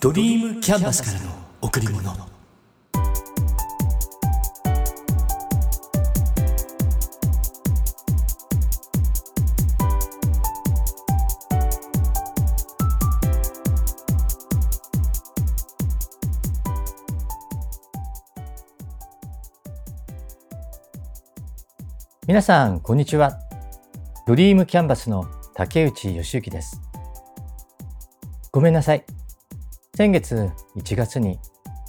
ドリームキャンバスからの贈り物。皆さんこんにちは。ドリームキャンバスの竹内義之です。ごめんなさい。先月1月に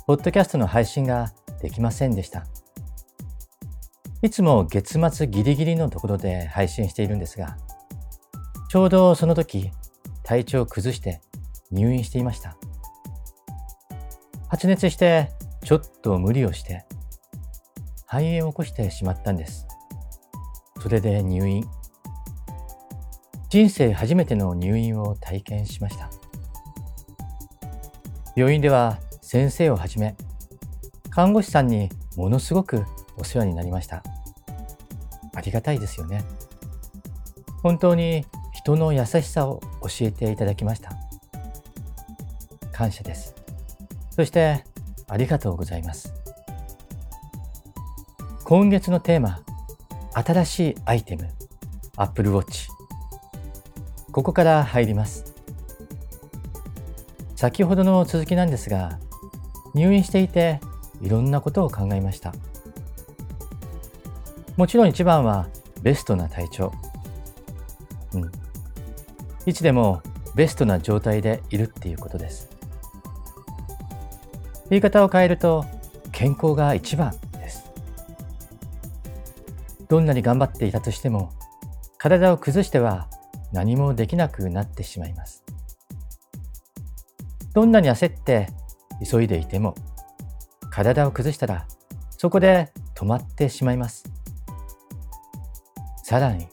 ポッドキャストの配信ができませんでしたいつも月末ギリギリのところで配信しているんですがちょうどその時体調を崩して入院していました発熱してちょっと無理をして肺炎を起こしてしまったんですそれで入院。人生初めての入院を体験しました。病院では先生をはじめ、看護師さんにものすごくお世話になりました。ありがたいですよね。本当に人の優しさを教えていただきました。感謝です。そしてありがとうございます。今月のテーマ、新しいアイテム Apple Watch ここから入ります先ほどの続きなんですが入院していていろんなことを考えました。もちろん一番はベストな体調。うん。いつでもベストな状態でいるっていうことです。言い方を変えると健康が一番です。どんなに頑張っていたとしても、体を崩しては何もできなくなってしまいます。どんなに焦って急いでいても、体を崩したらそこで止まってしまいます。さらに、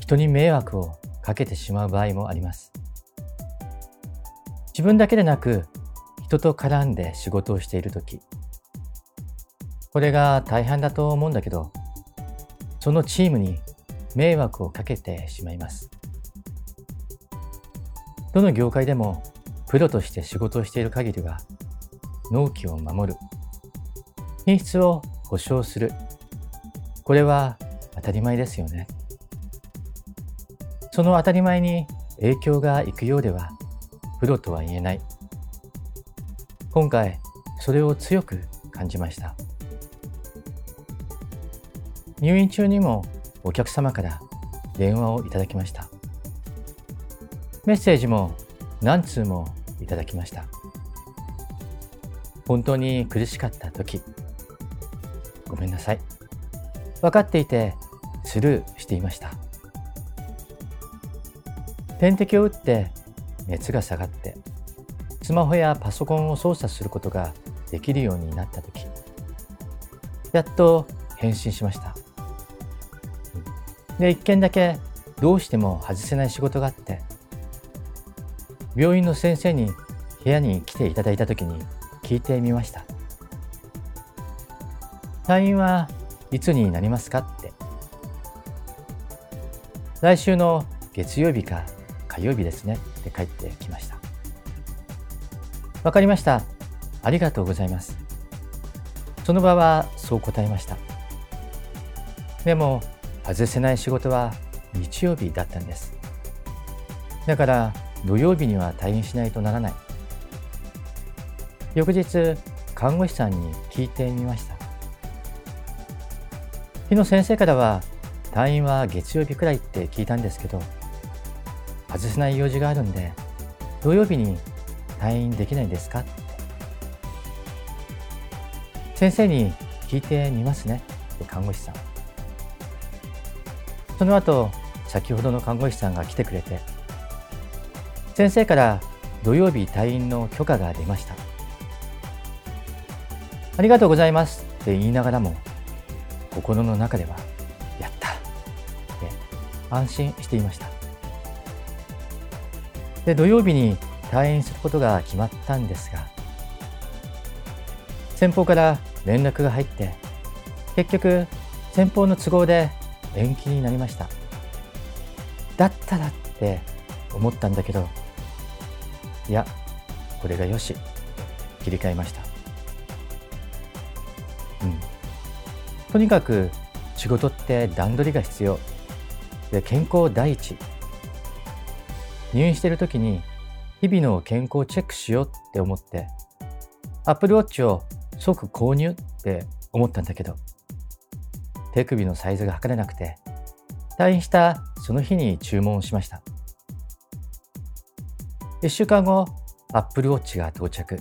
人に迷惑をかけてしまう場合もあります。自分だけでなく、人と絡んで仕事をしているとき、これが大半だと思うんだけど、そのチームに迷惑をかけてしまいます。どの業界でもプロとして仕事をしている限りは納期を守る、品質を保証する、これは当たり前ですよね。その当たり前に影響がいくようではプロとは言えない。今回それを強く感じました。入院中にもお客様から電話をいただきました。メッセージも何通もいただきました。本当に苦しかった時、ごめんなさい。分かっていてスルーしていました。点滴を打って熱が下がってスマホやパソコンを操作することができるようになった時やっと返信しましたで、一件だけどうしても外せない仕事があって、病院の先生に部屋に来ていただいた時に聞いてみました。退院はいつになりますかって。来週の月曜日か火曜日ですねって帰ってきました。わかりました。ありがとうございます。その場はそう答えました。でも外せない仕事は日曜日だったんです。だから土曜日には退院しないとならない。翌日、看護師さんに聞いてみました。日の先生からは退院は月曜日くらいって聞いたんですけど、外せない用事があるんで、土曜日に退院できないですか？って。先生に聞いてみますねって看護師さん。その後、先ほどの看護師さんが来てくれて、先生から土曜日退院の許可が出ました。ありがとうございますって言いながらも、心の中では、やったって安心していました。で、土曜日に退院することが決まったんですが、先方から連絡が入って、結局、先方の都合で延期になりました。だったらって思ったんだけど、いや、これがよし。切り替えました。うん。とにかく仕事って段取りが必要。で健康第一。入院してる時に日々の健康チェックしようって思ってアップルウォッチを即購入って思ったんだけど手首のサイズが測れなくて退院したその日に注文しました。1週間後アップルウォッチが到着。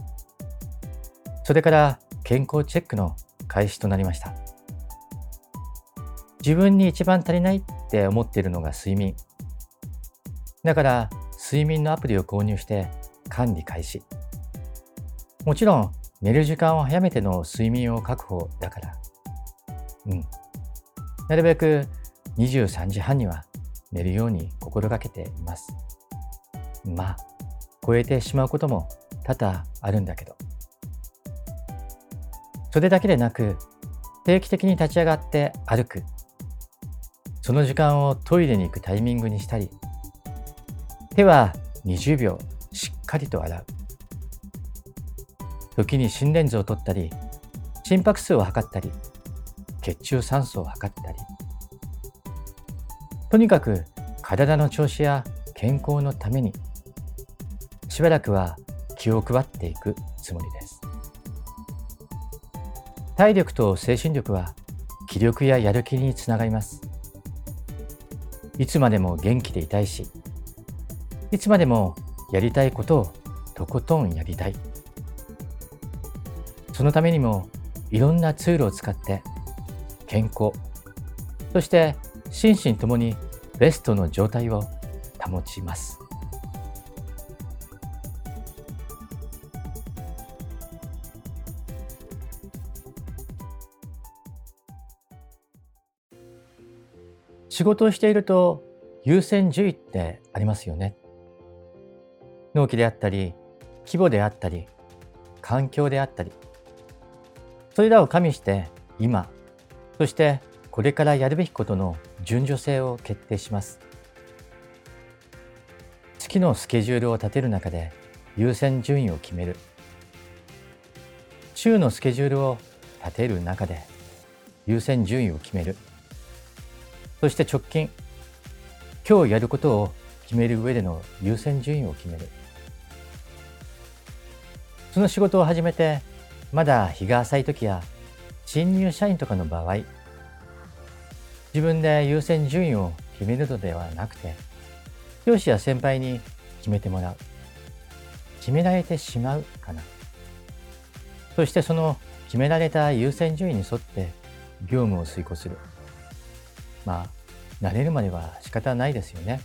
それから健康チェックの開始となりました。自分に一番足りないって思っているのが睡眠。だから睡眠のアプリを購入して管理開始。もちろん寝る時間を早めての睡眠を確保だから。うん。なるべく23時半には寝るように心がけています。まあ。超えてしまうことも多々あるんだけど。それだけでなく定期的に立ち上がって歩く。その時間をトイレに行くタイミングにしたり手は20秒しっかりと洗う。時に心電図を取ったり心拍数を測ったり血中酸素を測ったり。とにかく体の調子や健康のためにしばらくは気を配っていくつもりです。体力と精神力は気力ややる気につながります。いつまでも元気でいたいしいつまでもやりたいことをとことんやりたい。そのためにもいろんなツールを使って健康そして心身ともにベストの状態を保ちます。仕事をしていると優先順位ってありますよね。納期であったり規模であったり環境であったり。それらを加味して今そしてこれからやるべきことの順序性を決定します。月のスケジュールを立てる中で優先順位を決める。週のスケジュールを立てる中で優先順位を決める。そして直近今日やることを決める上での優先順位を決める。その仕事を始めてまだ日が浅い時や新入社員とかの場合自分で優先順位を決めるのではなくて上司や先輩に決めてもらう。決められてしまうかな。そしてその決められた優先順位に沿って業務を遂行する。まあ慣れるまでは仕方ないですよね。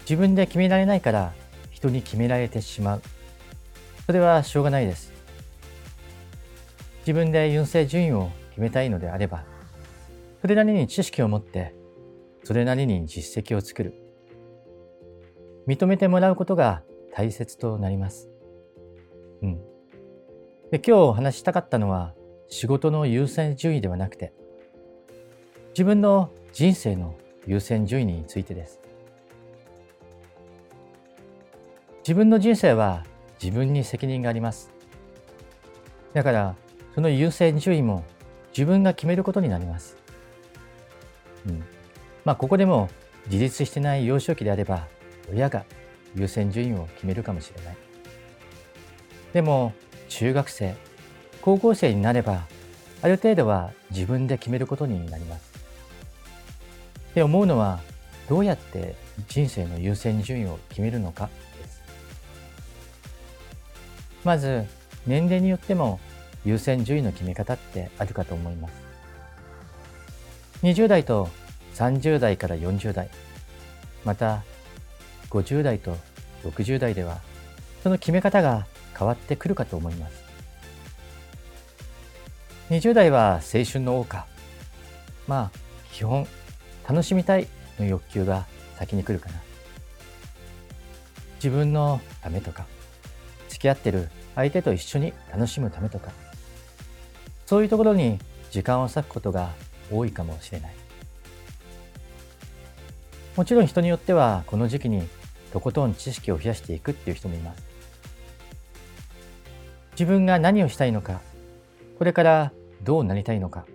自分で決められないから人に決められてしまう。それはしょうがないです。自分で優先順位を決めたいのであればそれなりに知識を持ってそれなりに実績を作る。認めてもらうことが大切となります。うん。で今日お話したかったのは仕事の優先順位ではなくて自分の人生の優先順位についてです自分の人生は自分に責任がありますだからその優先順位も自分が決めることになります。うん。まあ、ここでも自立してない幼少期であれば、親が優先順位を決めるかもしれない。でも、中学生、高校生になれば、ある程度は自分で決めることになります。で、思うのは、どうやって人生の優先順位を決めるのかです。まず、年齢によっても優先順位の決め方ってあるかと思います。20代と30代から40代、また50代と60代では、その決め方が変わってくるかと思います。20代は青春の謳歌。まあ、基本、楽しみたいの欲求が先に来るかな。自分のためとか、付き合ってる相手と一緒に楽しむためとか、そういうところに時間を割くことが多いかもしれない。もちろん人によってはこの時期にとことん知識を増やしていくっていう人もいます。自分が何をしたいのか、これからどうなりたいのか。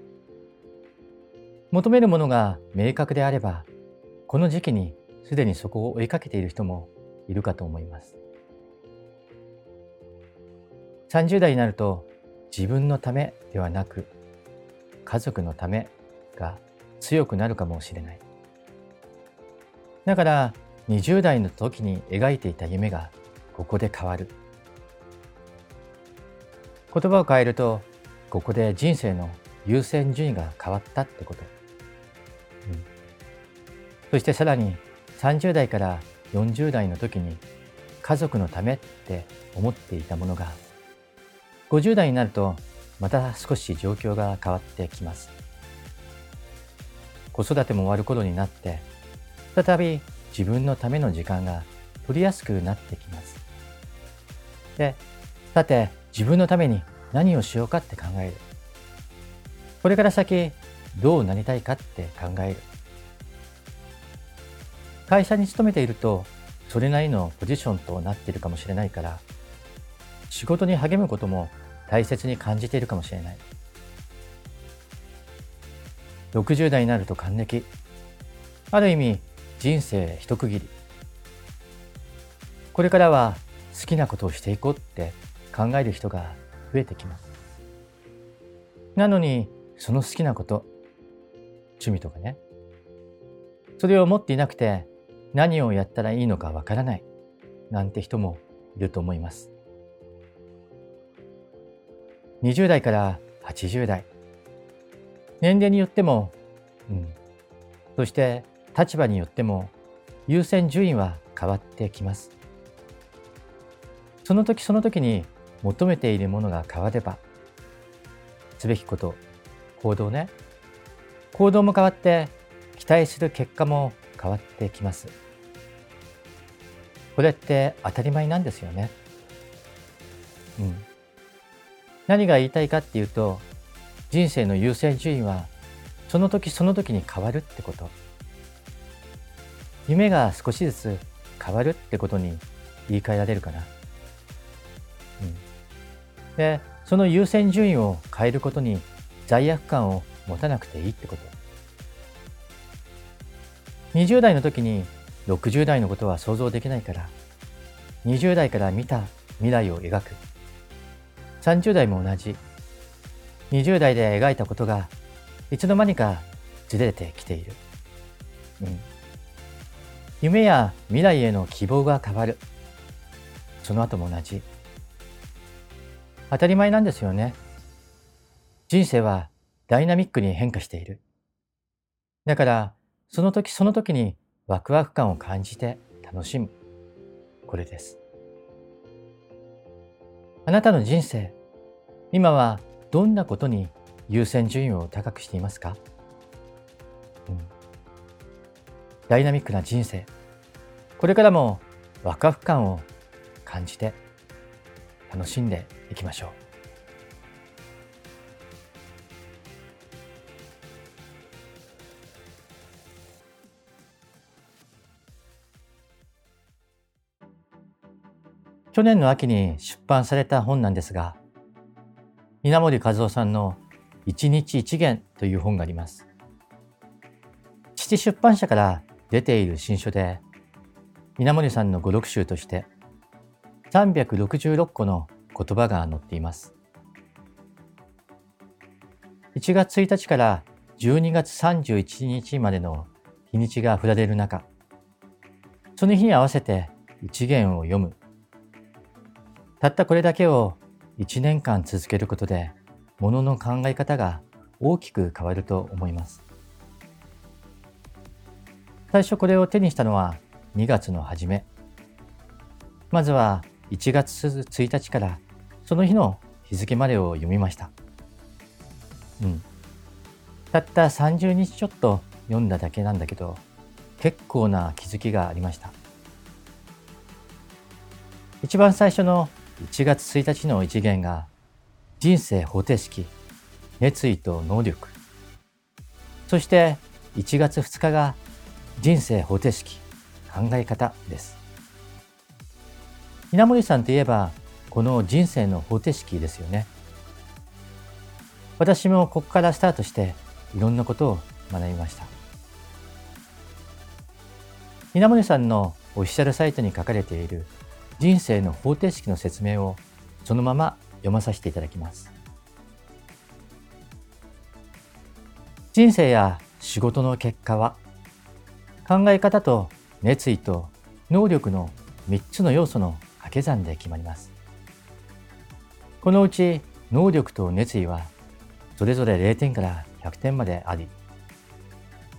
求めるものが明確であれば、この時期にすでにそこを追いかけている人もいるかと思います。30代になると自分のためではなく家族のためが強くなるかもしれない。だから20代の時に描いていた夢がここで変わる。言葉を変えるとここで人生の優先順位が変わったってこと。そしてさらに30代から40代の時に家族のためって思っていたものが50代になるとまた少し状況が変わってきます。子育ても終わる頃になって再び自分のための時間が取りやすくなってきます。で、さて自分のために何をしようかって考える。これから先どうなりたいかって考える。会社に勤めているとそれなりのポジションとなっているかもしれないから仕事に励むことも大切に感じているかもしれない。60代になると還暦。ある意味、人生一区切り。これからは好きなことをしていこうって考える人が増えてきます。なのに、その好きなこと、趣味とかね。それを持っていなくて何をやったらいいのかわからないなんて人もいると思います。20代から80代。年齢によっても、うん。そして立場によっても優先順位は変わってきます。その時その時に求めているものが変われば、すべきこと、行動ね。行動も変わって期待する結果も変わってきます。これって当たり前なんですよね。うん。何が言いたいかっていうと人生の優先順位はその時その時に変わるってこと夢が少しずつ変わるってことに言い換えられるかな、うん、でその優先順位を変えることに罪悪感を持たなくていいってこと20代の時に60代のことは想像できないから20代から見た未来を描く30代も同じ。20代で描いたことがいつの間にかずれてきている。うん。夢や未来への希望が変わる。その後も同じ。当たり前なんですよね。人生はダイナミックに変化している。だから、その時その時にワクワク感を感じて楽しむ。これです。あなたの人生、今はどんなことに優先順位を高くしていますか、うん、ダイナミックな人生、これからもワクワク感を感じて楽しんでいきましょう。去年の秋に出版された本なんですが、稲森和夫さんの一日一元という本があります。父出版社から出ている新書で、稲森さんの語録集として366個の言葉が載っています。1月1日から12月31日までの日にちが振られる中、その日に合わせて一元を読むたったこれだけを1年間続けることで、ものの考え方が大きく変わると思います。最初これを手にしたのは2月の初め。まずは1月1日からその日の日付までを読みました。うん。たった30日ちょっと読んだだけなんだけど、結構な気づきがありました。一番最初の1月1日の一元が人生方程式、熱意と能力。そして1月2日が人生方程式、考え方です。稲森さんといえばこの人生の方程式ですよね。私もここからスタートしていろんなことを学びました。稲森さんのオフィシャルサイトに書かれている人生の方程式の説明をそのまま読まさせていただきます。人生や仕事の結果は考え方と熱意と能力の3つの要素の掛け算で決まります。このうち能力と熱意はそれぞれ0点から100点まであり、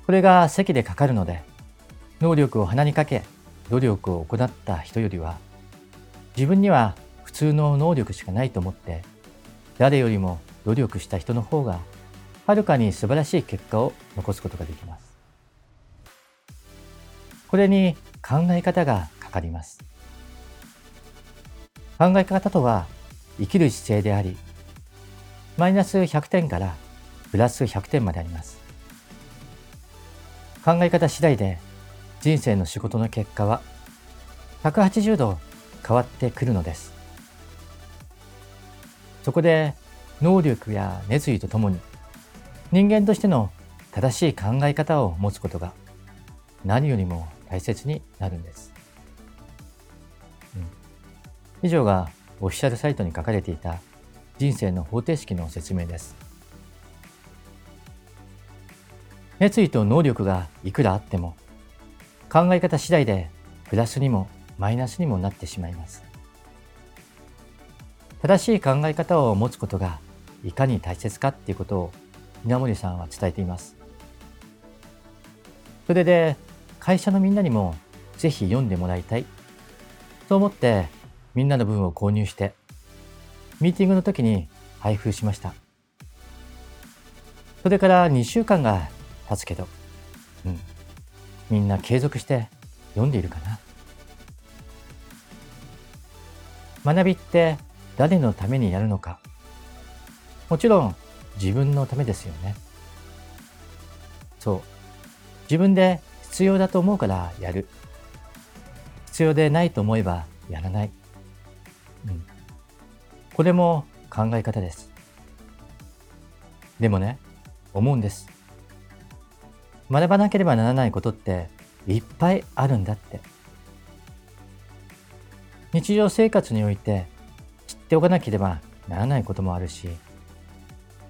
これが席でかかるので、能力を鼻にかけ努力を行った人よりは、自分には普通の能力しかないと思って、誰よりも努力した人の方が、はるかに素晴らしい結果を残すことができます。これに考え方がかかります。考え方とは、生きる姿勢であり、マイナス100点からプラス100点まであります。考え方次第で人生の仕事の結果は180度変わってくるのです。そこで能力や熱意とともに人間としての正しい考え方を持つことが何よりも大切になるんです。うん、以上がオフィシャルサイトに書かれていた人生の方程式の説明です。熱意と能力がいくらあっても考え方次第でプラスにもマイナスにもなってしまいます。正しい考え方を持つことがいかに大切かっていうことを稲森さんは伝えています。それで会社のみんなにもぜひ読んでもらいたいと思ってみんなの分を購入してミーティングの時に配布しました。それから2週間が経つけど、うん、みんな継続して読んでいるかな。学びって誰のためにやるのか。もちろん自分のためですよね。そう。自分で必要だと思うからやる。必要でないと思えばやらない。うん。これも考え方です。でもね、思うんです。学ばなければならないことっていっぱいあるんだって。日常生活において知っておかなければならないこともあるし、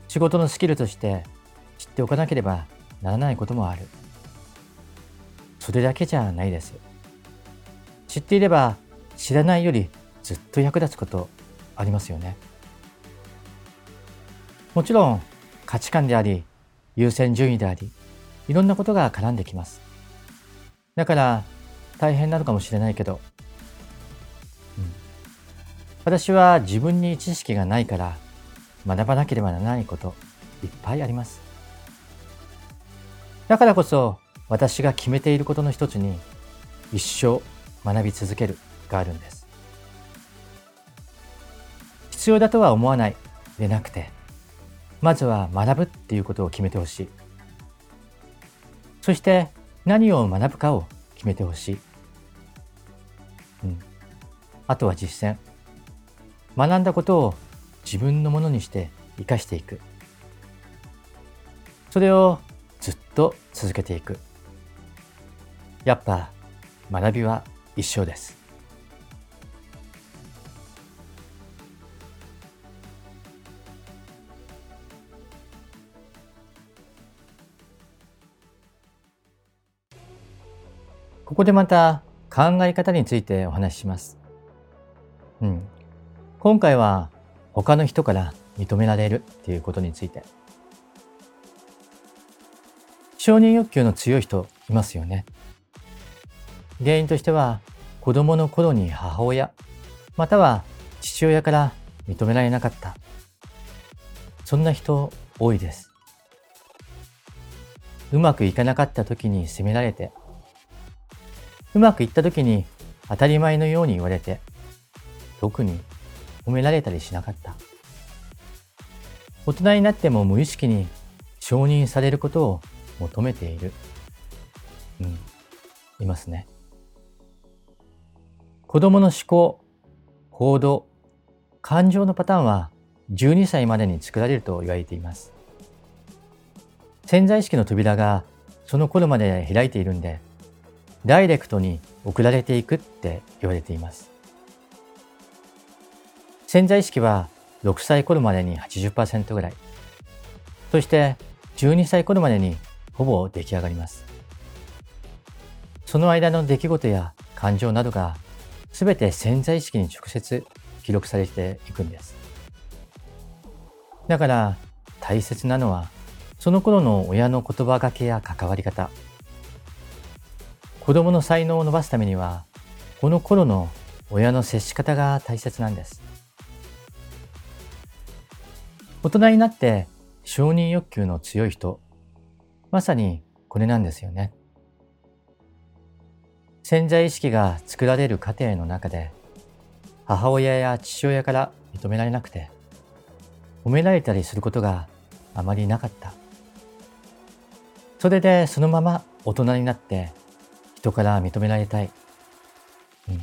仕事のスキルとして知っておかなければならないこともある。それだけじゃないです。知っていれば知らないよりずっと役立つことありますよね。もちろん価値観であり、優先順位であり、いろんなことが絡んできます。だから大変なのかもしれないけど、私は自分に知識がないから学ばなければならないこといっぱいあります。だからこそ私が決めていることの一つに一生学び続けるがあるんです。必要だとは思わないでなくて、まずは学ぶっていうことを決めてほしい。そして何を学ぶかを決めてほしい。うん。あとは実践。学んだことを自分のものにして生かしていく。それをずっと続けていく。やっぱ学びは一生です。ここでまた考え方についてお話しします。うん。今回は他の人から認められるっていうことについて。承認欲求の強い人いますよね。原因としては子供の頃に母親、または父親から認められなかった。そんな人多いです。うまくいかなかった時に責められてうまくいった時に当たり前のように言われて、特に褒められたりしなかった。大人になっても無意識に承認されることを求めている。うん、いますね。子供の思考、行動、感情のパターンは12歳までに作られると言われています。潜在意識の扉がその頃まで開いているんで、ダイレクトに送られていくって言われています。潜在意識は6歳頃までに80%ぐらい、そして12歳頃までにほぼ出来上がります。その間の出来事や感情などが全て潜在意識に直接記録されていくんです。だから大切なのはその頃の親の言葉がけや関わり方。子供の才能を伸ばすためにはこの頃の親の接し方が大切なんです。大人になって承認欲求の強い人、まさにこれなんですよね。潜在意識が作られる過程の中で、母親や父親から認められなくて、褒められたりすることがあまりなかった。それでそのまま大人になって人から認められたい。うん、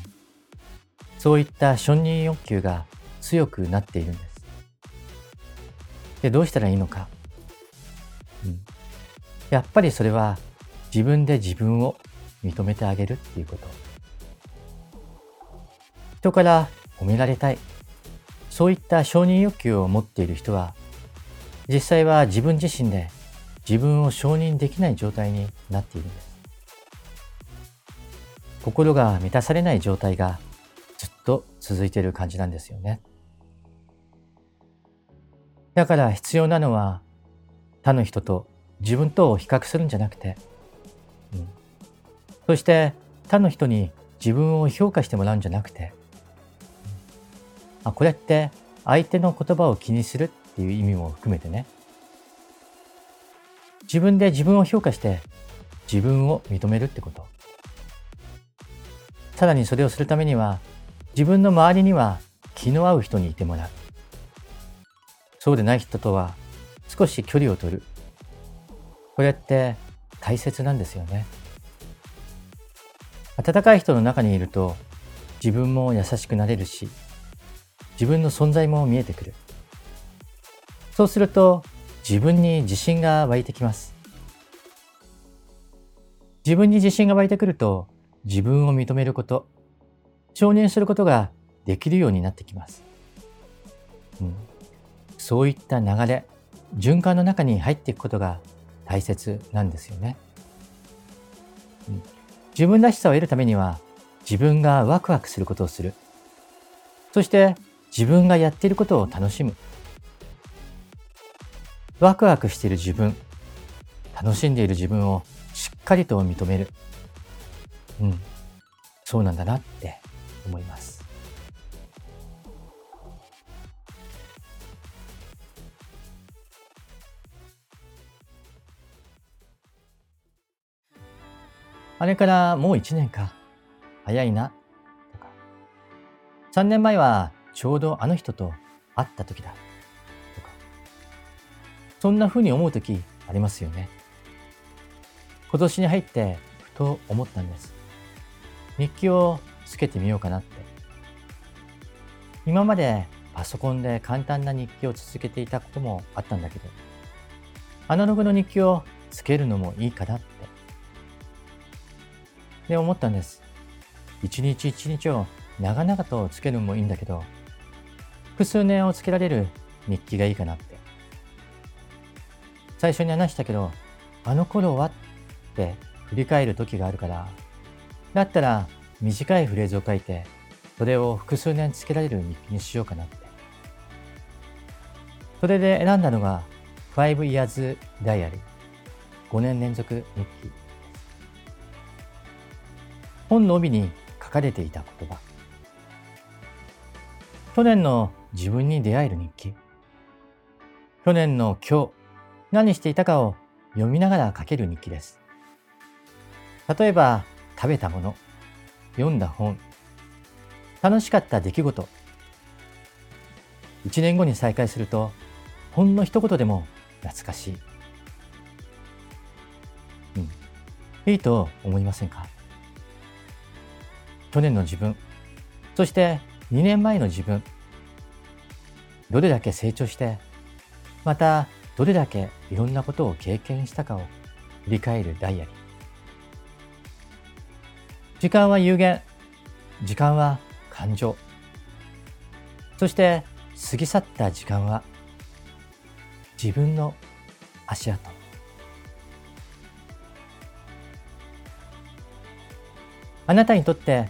そういった承認欲求が強くなっているんです。で、どうしたらいいのか。うん、やっぱりそれは自分で自分を認めてあげるっていうこと。人から褒められたい。そういった承認欲求を持っている人は、実際は自分自身で自分を承認できない状態になっているんです。心が満たされない状態がずっと続いている感じなんですよね。だから必要なのは他の人と自分とを比較するんじゃなくて、うん、そして他の人に自分を評価してもらうんじゃなくて、あこれって相手の言葉を気にするっていう意味も含めてね。自分で自分を評価して自分を認めるってこと。さらにそれをするためには自分の周りには気の合う人にいてもらう。そうでない人とは少し距離を取る。これって大切なんですよね。温かい人の中にいると自分も優しくなれるし自分の存在も見えてくる。そうすると自分に自信が湧いてきます。自分に自信が湧いてくると自分を認めること承認することができるようになってきます、うん、そういった流れ循環の中に入っていくことが大切なんですよね、うん自分らしさを得るためには自分がワクワクすることをする。そして自分がやっていることを楽しむ。ワクワクしている自分、楽しんでいる自分をしっかりと認める。うん、そうなんだなって思います。あれからもう1年か。早いな。とか。3年前はちょうどあの人と会った時だ。とか。そんな風に思う時ありますよね。今年に入ってふと思ったんです。日記をつけてみようかなって。今までパソコンで簡単な日記を続けていたこともあったんだけど、アナログの日記をつけるのもいいかなってで思ったんです。一日一日を長々とつけるのもいいんだけど、複数年をつけられる日記がいいかなって。最初に話したけど、あの頃はって振り返る時があるから、だったら短いフレーズを書いて、それを複数年つけられる日記にしようかなって。それで選んだのが5 Years Diary 5年連続日記本の帯に書かれていた言葉。去年の自分に出会える日記。去年の今日、何していたかを読みながら書ける日記です。例えば、食べたもの、読んだ本、楽しかった出来事。一年後に再会すると、ほんの一言でも懐かしい。うん。いいと思いませんか？去年の自分、そして2年前の自分、どれだけ成長して、またどれだけいろんなことを経験したかを振り返るダイヤリー。時間は有限。時間は感情。そして過ぎ去った時間は自分の足跡。あなたにとって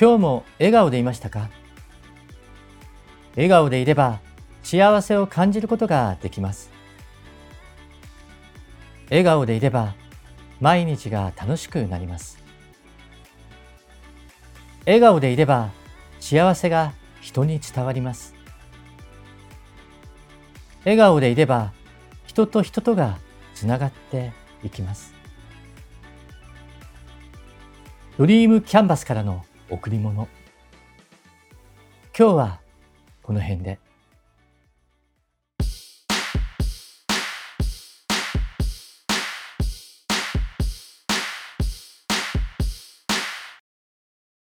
今日も笑顔でいましたか？笑顔でいれば幸せを感じることができます。笑顔でいれば毎日が楽しくなります。笑顔でいれば幸せが人に伝わります。笑顔でいれば人と人とがつながっていきます。ドリームキャンバスからの贈り物。今日はこの辺で。